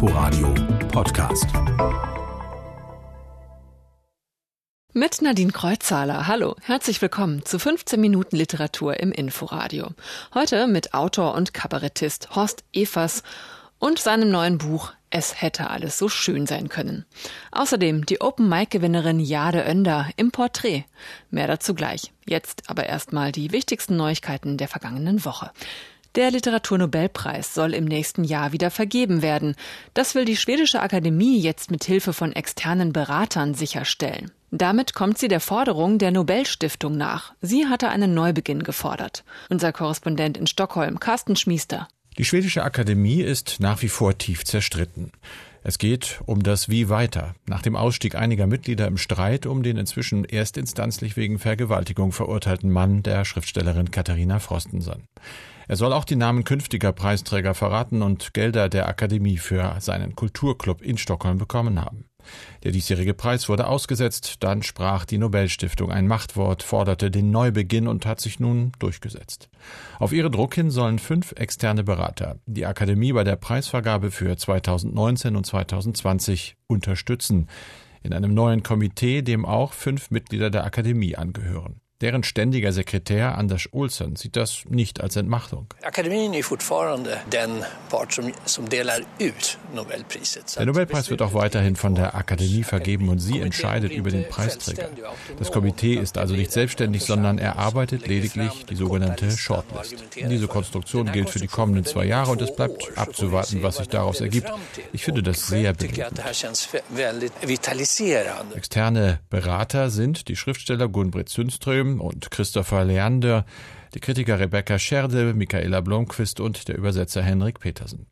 Inforadio Podcast. Mit Nadine Kreuzzahler. Hallo, herzlich willkommen zu 15 Minuten Literatur im Inforadio. Heute mit Autor und Kabarettist Horst Evers und seinem neuen Buch Es hätte alles so schön sein können. Außerdem die Open Mic Gewinnerin Jade Önder im Porträt. Mehr dazu gleich. Jetzt aber erstmal die wichtigsten Neuigkeiten der vergangenen Woche. Der Literaturnobelpreis soll im nächsten Jahr wieder vergeben werden. Das will die schwedische Akademie jetzt mit Hilfe von externen Beratern sicherstellen. Damit kommt sie der Forderung der Nobelstiftung nach. Sie hatte einen Neubeginn gefordert. Unser Korrespondent in Stockholm, Carsten Schmiester. Die schwedische Akademie ist nach wie vor tief zerstritten. Es geht um das Wie weiter. Nach dem Ausstieg einiger Mitglieder im Streit um den inzwischen erstinstanzlich wegen Vergewaltigung verurteilten Mann der Schriftstellerin Katharina Frostenson. Er soll auch die Namen künftiger Preisträger verraten und Gelder der Akademie für seinen Kulturclub in Stockholm bekommen haben. Der diesjährige Preis wurde ausgesetzt, dann sprach die Nobelstiftung ein Machtwort, forderte den Neubeginn und hat sich nun durchgesetzt. Auf ihre Druck hin sollen fünf externe Berater die Akademie bei der Preisvergabe für 2019 und 2020 unterstützen, in einem neuen Komitee, dem auch fünf Mitglieder der Akademie angehören. Deren ständiger Sekretär Anders Olsen sieht das nicht als Entmachtung. Akademien ist fortfarande den Part som, som delar ut Nobelpriset. Der Nobelpreis wird auch weiterhin von der Akademie vergeben und sie entscheidet über den Preisträger. Das Komitee ist also nicht selbstständig, sondern erarbeitet lediglich die sogenannte Shortlist. Diese Konstruktion gilt für die kommenden zwei Jahre und es bleibt abzuwarten, was sich daraus ergibt. Ich finde das sehr belebend. Externe Berater sind die Schriftsteller Gunbritt Zündström, Böhm und Christopher Leander, die Kritiker Rebecca Scherde, Michaela Blomqvist und der Übersetzer Henrik Petersen.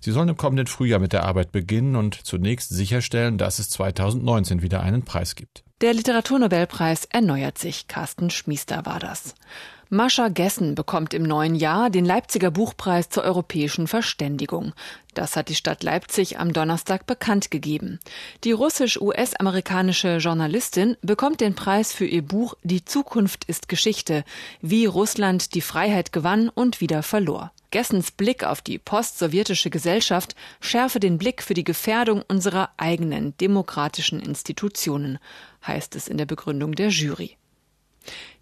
Sie sollen im kommenden Frühjahr mit der Arbeit beginnen und zunächst sicherstellen, dass es 2019 wieder einen Preis gibt. Der Literaturnobelpreis erneuert sich. Carsten Schmiester war das. Mascha Gessen bekommt im neuen Jahr den Leipziger Buchpreis zur europäischen Verständigung. Das hat die Stadt Leipzig am Donnerstag bekannt gegeben. Die russisch-US-amerikanische Journalistin bekommt den Preis für ihr Buch Die Zukunft ist Geschichte, wie Russland die Freiheit gewann und wieder verlor. Gessens Blick auf die postsowjetische Gesellschaft schärfe den Blick für die Gefährdung unserer eigenen demokratischen Institutionen, heißt es in der Begründung der Jury.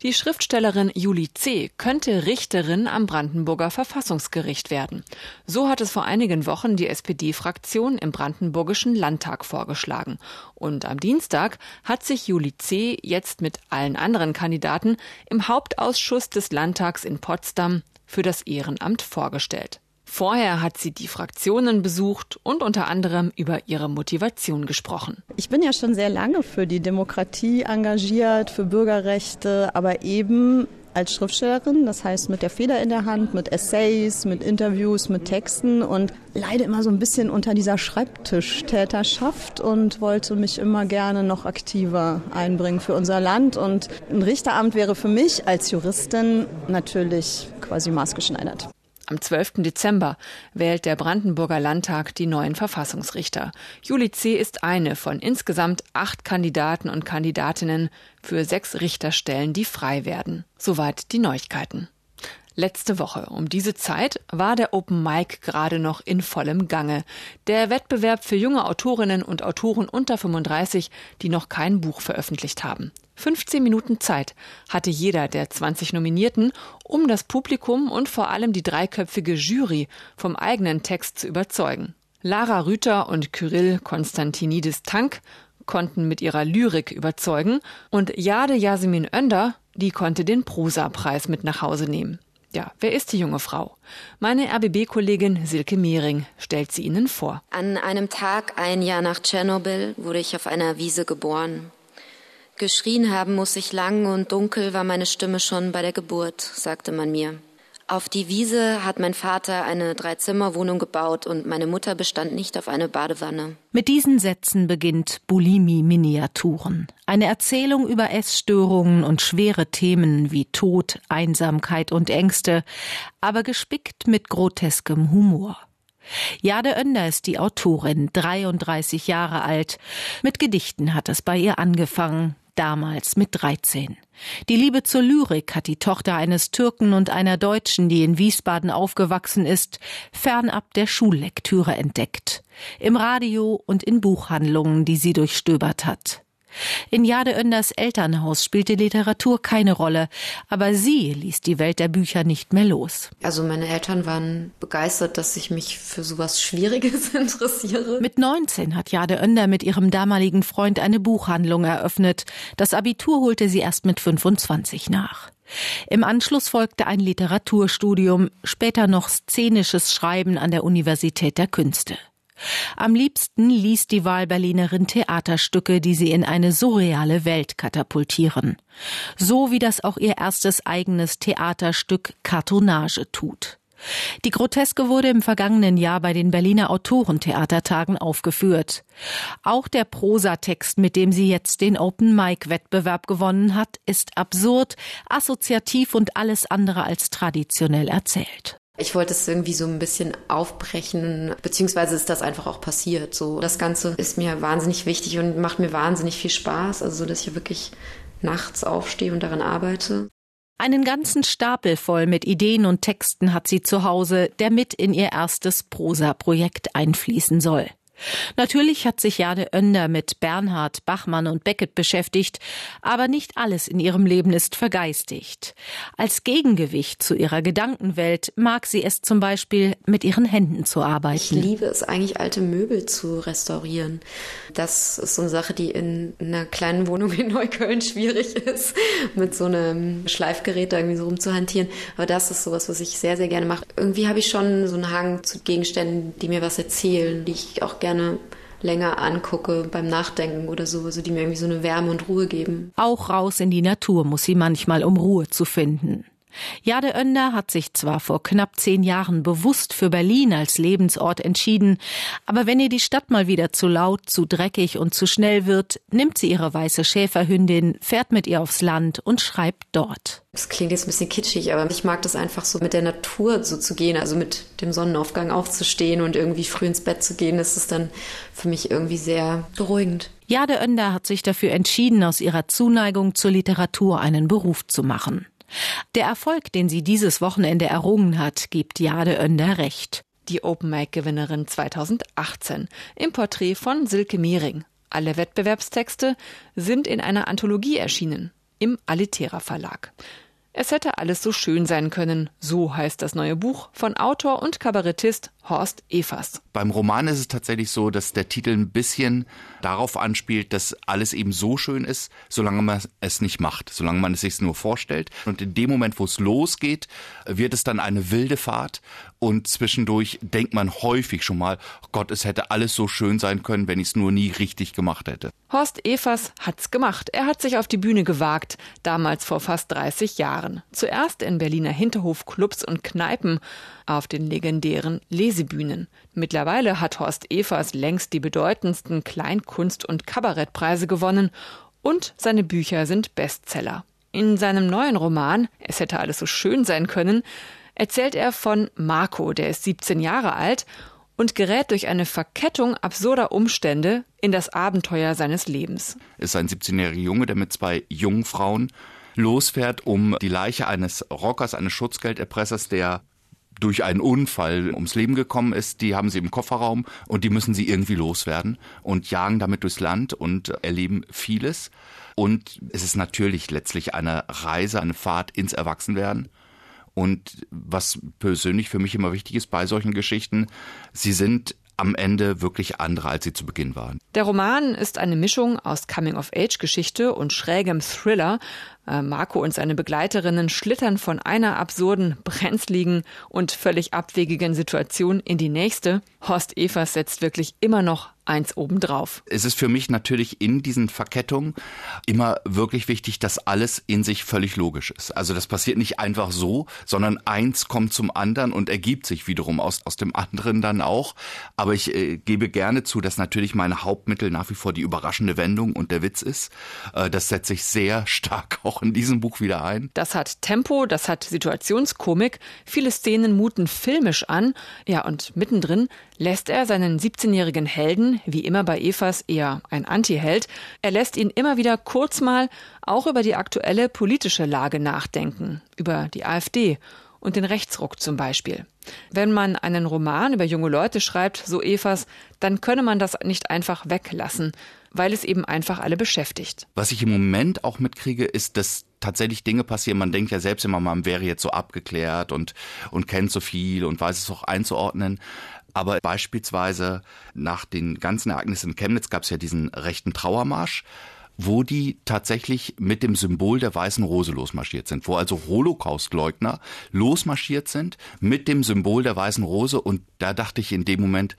Die Schriftstellerin Julie C. könnte Richterin am Brandenburger Verfassungsgericht werden. So hat es vor einigen Wochen die SPD-Fraktion im Brandenburgischen Landtag vorgeschlagen. Und am Dienstag hat sich Julie C. jetzt mit allen anderen Kandidaten im Hauptausschuss des Landtags in Potsdam für das Ehrenamt vorgestellt. Vorher hat sie die Fraktionen besucht und unter anderem über ihre Motivation gesprochen. Ich bin ja schon sehr lange für die Demokratie engagiert, für Bürgerrechte, aber eben als Schriftstellerin, das heißt mit der Feder in der Hand, mit Essays, mit Interviews, mit Texten und leide immer so ein bisschen unter dieser Schreibtischtäterschaft und wollte mich immer gerne noch aktiver einbringen für unser Land. Und ein Richteramt wäre für mich als Juristin natürlich quasi maßgeschneidert. Am 12. Dezember wählt der Brandenburger Landtag die neuen Verfassungsrichter. Julie C. ist eine von insgesamt acht Kandidaten und Kandidatinnen für sechs Richterstellen, die frei werden. Soweit die Neuigkeiten. Letzte Woche um diese Zeit war der Open Mic gerade noch in vollem Gange. Der Wettbewerb für junge Autorinnen und Autoren unter 35, die noch kein Buch veröffentlicht haben. 15 Minuten Zeit hatte jeder der 20 Nominierten, um das Publikum und vor allem die dreiköpfige Jury vom eigenen Text zu überzeugen. Lara Rüther und Kyrill Konstantinidis Tank konnten mit ihrer Lyrik überzeugen und Jade Yasemin Önder, die konnte den Prosa-Preis mit nach Hause nehmen. Ja, wer ist die junge Frau? Meine RBB-Kollegin Silke Mehring stellt sie Ihnen vor. An einem Tag, ein Jahr nach Tschernobyl, wurde ich auf einer Wiese geboren. Geschrien haben muss ich lang und dunkel war meine Stimme schon bei der Geburt, sagte man mir. Auf die Wiese hat mein Vater eine Dreizimmerwohnung gebaut und meine Mutter bestand nicht auf eine Badewanne. Mit diesen Sätzen beginnt Bulimi Miniaturen. Eine Erzählung über Essstörungen und schwere Themen wie Tod, Einsamkeit und Ängste, aber gespickt mit groteskem Humor. Jade Önder ist die Autorin, 33 Jahre alt. Mit Gedichten hat es bei ihr angefangen. Damals mit 13. Die Liebe zur Lyrik hat die Tochter eines Türken und einer Deutschen, die in Wiesbaden aufgewachsen ist, fernab der Schullektüre entdeckt. Im Radio und in Buchhandlungen, die sie durchstöbert hat. In Jade Önders Elternhaus spielte Literatur keine Rolle, aber sie ließ die Welt der Bücher nicht mehr los. Also meine Eltern waren begeistert, dass ich mich für sowas Schwieriges interessiere. Mit 19 hat Jade Önder mit ihrem damaligen Freund eine Buchhandlung eröffnet. Das Abitur holte sie erst mit 25 nach. Im Anschluss folgte ein Literaturstudium, später noch szenisches Schreiben an der Universität der Künste. Am liebsten liest die Wahlberlinerin Theaterstücke, die sie in eine surreale Welt katapultieren. So wie das auch ihr erstes eigenes Theaterstück Kartonage tut. Die Groteske wurde im vergangenen Jahr bei den Berliner Autorentheatertagen aufgeführt. Auch der Prosatext, mit dem sie jetzt den Open Mic Wettbewerb gewonnen hat, ist absurd, assoziativ und alles andere als traditionell erzählt. Ich wollte es irgendwie so ein bisschen aufbrechen, beziehungsweise ist das einfach auch passiert. So, das Ganze ist mir wahnsinnig wichtig und macht mir wahnsinnig viel Spaß. Also, so, dass ich wirklich nachts aufstehe und daran arbeite. Einen ganzen Stapel voll mit Ideen und Texten hat sie zu Hause, der mit in ihr erstes Prosa-Projekt einfließen soll. Natürlich hat sich Jade Önder mit Bernhard, Bachmann und Beckett beschäftigt, aber nicht alles in ihrem Leben ist vergeistigt. Als Gegengewicht zu ihrer Gedankenwelt mag sie es zum Beispiel, mit ihren Händen zu arbeiten. Ich liebe es eigentlich, alte Möbel zu restaurieren. Das ist so eine Sache, die in einer kleinen Wohnung in Neukölln schwierig ist, mit so einem Schleifgerät da irgendwie so rumzuhantieren. Aber das ist sowas, was ich sehr, sehr gerne mache. Irgendwie habe ich schon so einen Hang zu Gegenständen, die mir was erzählen, die ich auch gerne gerne länger angucke beim Nachdenken oder so, also die mir irgendwie so eine Wärme und Ruhe geben. Auch raus in die Natur muss sie manchmal, um Ruhe zu finden. Jade Önder hat sich zwar vor knapp zehn Jahren bewusst für Berlin als Lebensort entschieden, aber wenn ihr die Stadt mal wieder zu laut, zu dreckig und zu schnell wird, nimmt sie ihre weiße Schäferhündin, fährt mit ihr aufs Land und schreibt dort. Das klingt jetzt ein bisschen kitschig, aber ich mag das einfach so mit der Natur so zu gehen, also mit dem Sonnenaufgang aufzustehen und irgendwie früh ins Bett zu gehen. Das ist dann für mich irgendwie sehr beruhigend. Jade Önder hat sich dafür entschieden, aus ihrer Zuneigung zur Literatur einen Beruf zu machen. Der Erfolg, den sie dieses Wochenende errungen hat, gibt Jade Önder recht. Die Open Mic Gewinnerin 2018 im Porträt von Silke Mehring. Alle Wettbewerbstexte sind in einer Anthologie erschienen im Alitera Verlag. Es hätte alles so schön sein können, so heißt das neue Buch von Autor und Kabarettist Horst Evers. Beim Roman ist es tatsächlich so, dass der Titel ein bisschen darauf anspielt, dass alles eben so schön ist, solange man es nicht macht, solange man es sich nur vorstellt. Und in dem Moment, wo es losgeht, wird es dann eine wilde Fahrt und zwischendurch denkt man häufig schon mal, oh Gott, es hätte alles so schön sein können, wenn ich es nur nie richtig gemacht hätte. Horst Evers hat's gemacht. Er hat sich auf die Bühne gewagt, damals vor fast 30 Jahren. Zuerst in Berliner Hinterhofclubs und Kneipen, auf den legendären Lesebühnen. Mittlerweile hat Horst Evers längst die bedeutendsten Kleinkunst- und Kabarettpreise gewonnen und seine Bücher sind Bestseller. In seinem neuen Roman Es hätte alles so schön sein können, erzählt er von Marco, der ist 17 Jahre alt und gerät durch eine Verkettung absurder Umstände in das Abenteuer seines Lebens. Es ist ein 17-jähriger Junge, der mit zwei jungen Frauen losfährt, um die Leiche eines Rockers, eines Schutzgelderpressers, der durch einen Unfall ums Leben gekommen ist, die haben sie im Kofferraum und die müssen sie irgendwie loswerden und jagen damit durchs Land und erleben vieles. Und es ist natürlich letztlich eine Reise, eine Fahrt ins Erwachsenwerden. Und was persönlich für mich immer wichtig ist bei solchen Geschichten, sie sind am Ende wirklich andere, als sie zu Beginn waren. Der Roman ist eine Mischung aus Coming-of-Age-Geschichte und schrägem Thriller. Äh, Marco und seine Begleiterinnen schlittern von einer absurden, brenzligen und völlig abwegigen Situation in die nächste. Horst Evers setzt wirklich immer noch eins obendrauf. Es ist für mich natürlich in diesen Verkettungen immer wirklich wichtig, dass alles in sich völlig logisch ist. Also das passiert nicht einfach so, sondern eins kommt zum anderen und ergibt sich wiederum aus, aus dem anderen dann auch. Aber ich äh, gebe gerne zu, dass natürlich meine Hauptmittel nach wie vor die überraschende Wendung und der Witz ist. Äh, das setze ich sehr stark auch auch in diesem Buch wieder ein. Das hat Tempo, das hat Situationskomik, viele Szenen muten filmisch an, ja, und mittendrin lässt er seinen 17-jährigen Helden, wie immer bei Evas eher ein Antiheld, er lässt ihn immer wieder kurz mal auch über die aktuelle politische Lage nachdenken, über die AfD und den Rechtsruck zum Beispiel. Wenn man einen Roman über junge Leute schreibt, so Evas, dann könne man das nicht einfach weglassen, weil es eben einfach alle beschäftigt. Was ich im Moment auch mitkriege, ist, dass tatsächlich Dinge passieren. Man denkt ja selbst immer, man wäre jetzt so abgeklärt und, und kennt so viel und weiß es auch einzuordnen. Aber beispielsweise nach den ganzen Ereignissen in Chemnitz gab es ja diesen rechten Trauermarsch wo die tatsächlich mit dem Symbol der weißen Rose losmarschiert sind, wo also Holocaustleugner losmarschiert sind mit dem Symbol der weißen Rose und da dachte ich in dem Moment,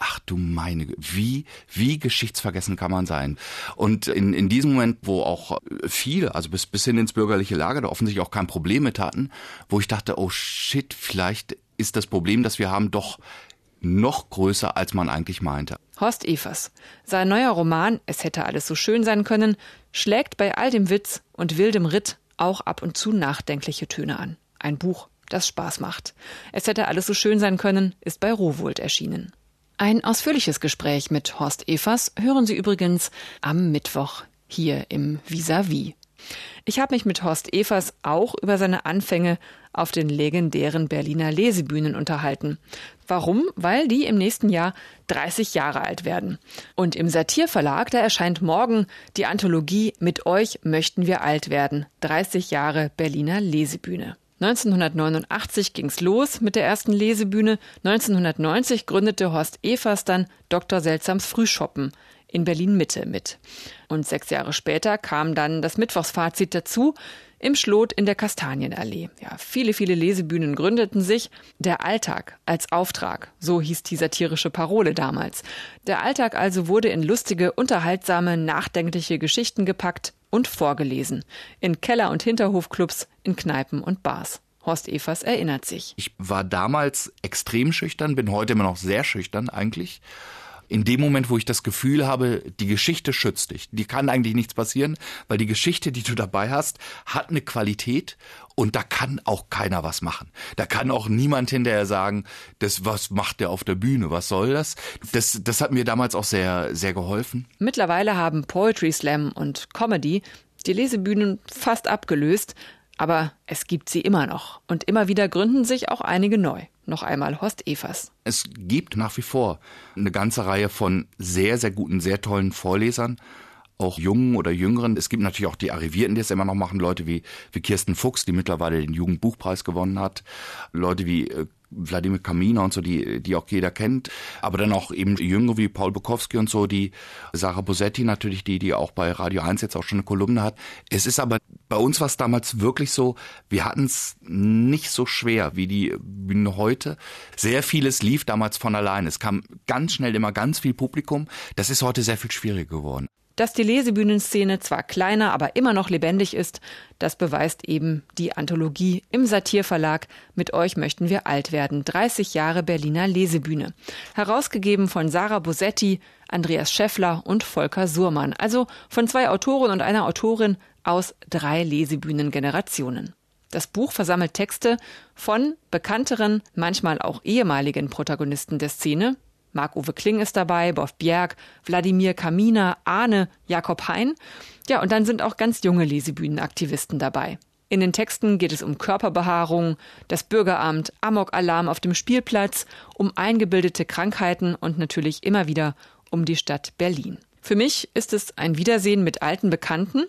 Ach du meine, wie, wie geschichtsvergessen kann man sein? Und in, in diesem Moment, wo auch viele, also bis, bis hin ins bürgerliche Lager, da offensichtlich auch kein Problem mit hatten, wo ich dachte, oh shit, vielleicht ist das Problem, das wir haben, doch noch größer, als man eigentlich meinte. Horst Evers. Sein neuer Roman Es hätte alles so schön sein können, schlägt bei all dem Witz und wildem Ritt auch ab und zu nachdenkliche Töne an. Ein Buch, das Spaß macht. Es hätte alles so schön sein können, ist bei Rowohlt erschienen. Ein ausführliches Gespräch mit Horst Evers hören Sie übrigens am Mittwoch hier im Vis-a-vis. -vis. Ich habe mich mit Horst Evers auch über seine Anfänge auf den legendären Berliner Lesebühnen unterhalten. Warum? Weil die im nächsten Jahr 30 Jahre alt werden. Und im Satirverlag, da erscheint morgen die Anthologie Mit euch möchten wir alt werden. 30 Jahre Berliner Lesebühne. 1989 ging's los mit der ersten Lesebühne. 1990 gründete Horst Evers dann Dr. Seltsams Frühschoppen in Berlin Mitte mit. Und sechs Jahre später kam dann das Mittwochsfazit dazu im Schlot in der Kastanienallee. Ja, viele, viele Lesebühnen gründeten sich. Der Alltag als Auftrag, so hieß die satirische Parole damals. Der Alltag also wurde in lustige, unterhaltsame, nachdenkliche Geschichten gepackt und vorgelesen. In Keller- und Hinterhofclubs, in Kneipen und Bars. Horst Evers erinnert sich. Ich war damals extrem schüchtern, bin heute immer noch sehr schüchtern eigentlich in dem Moment, wo ich das Gefühl habe, die Geschichte schützt dich. Die kann eigentlich nichts passieren, weil die Geschichte, die du dabei hast, hat eine Qualität und da kann auch keiner was machen. Da kann auch niemand hinterher sagen, das, was macht der auf der Bühne? Was soll das? Das, das hat mir damals auch sehr, sehr geholfen. Mittlerweile haben Poetry Slam und Comedy die Lesebühnen fast abgelöst, aber es gibt sie immer noch. Und immer wieder gründen sich auch einige neu. Noch einmal Horst Evers. Es gibt nach wie vor eine ganze Reihe von sehr, sehr guten, sehr tollen Vorlesern auch Jungen oder Jüngeren. Es gibt natürlich auch die Arrivierten, die es immer noch machen, Leute wie, wie Kirsten Fuchs, die mittlerweile den Jugendbuchpreis gewonnen hat, Leute wie äh, Wladimir Kaminer und so, die, die auch jeder kennt, aber dann auch eben Jüngere wie Paul Bukowski und so, die Sarah Bosetti natürlich, die, die auch bei Radio 1 jetzt auch schon eine Kolumne hat. Es ist aber, bei uns war es damals wirklich so, wir hatten es nicht so schwer wie die Bühne heute. Sehr vieles lief damals von allein. Es kam ganz schnell immer ganz viel Publikum. Das ist heute sehr viel schwieriger geworden. Dass die Lesebühnenszene zwar kleiner, aber immer noch lebendig ist, das beweist eben die Anthologie im Satirverlag Mit euch möchten wir alt werden. 30 Jahre Berliner Lesebühne. Herausgegeben von Sarah Bosetti, Andreas Scheffler und Volker Surmann. Also von zwei Autoren und einer Autorin aus drei Lesebühnengenerationen. Das Buch versammelt Texte von bekannteren, manchmal auch ehemaligen Protagonisten der Szene, Marc-Uwe Kling ist dabei, Boff Bjerg, Wladimir Kaminer, Arne, Jakob Hein. Ja, und dann sind auch ganz junge Lesebühnenaktivisten dabei. In den Texten geht es um Körperbehaarung, das Bürgeramt, Amok-Alarm auf dem Spielplatz, um eingebildete Krankheiten und natürlich immer wieder um die Stadt Berlin. Für mich ist es ein Wiedersehen mit alten Bekannten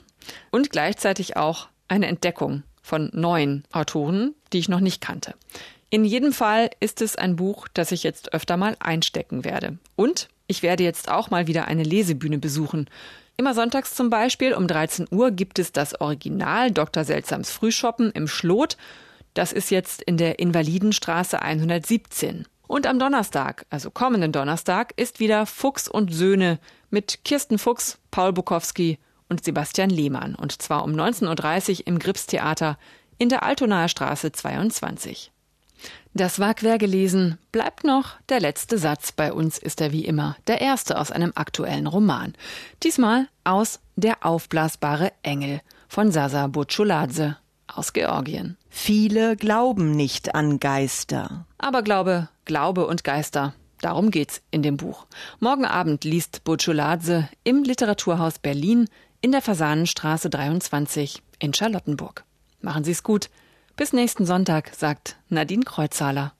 und gleichzeitig auch eine Entdeckung von neuen Autoren, die ich noch nicht kannte. In jedem Fall ist es ein Buch, das ich jetzt öfter mal einstecken werde. Und ich werde jetzt auch mal wieder eine Lesebühne besuchen. Immer sonntags zum Beispiel um 13 Uhr gibt es das Original Dr. Seltsams Frühschoppen im Schlot. Das ist jetzt in der Invalidenstraße 117. Und am Donnerstag, also kommenden Donnerstag, ist wieder Fuchs und Söhne mit Kirsten Fuchs, Paul Bukowski und Sebastian Lehmann. Und zwar um 19.30 Uhr im Gripstheater in der Altonaer Straße 22. Das war quer gelesen. Bleibt noch der letzte Satz. Bei uns ist er wie immer der erste aus einem aktuellen Roman. Diesmal aus Der aufblasbare Engel von Sasa Butschuladze aus Georgien. Viele glauben nicht an Geister. Aber Glaube, Glaube und Geister, darum geht's in dem Buch. Morgen Abend liest Butschuladze im Literaturhaus Berlin in der Fasanenstraße 23 in Charlottenburg. Machen Sie's gut. Bis nächsten Sonntag, sagt Nadine Kreuzhaler.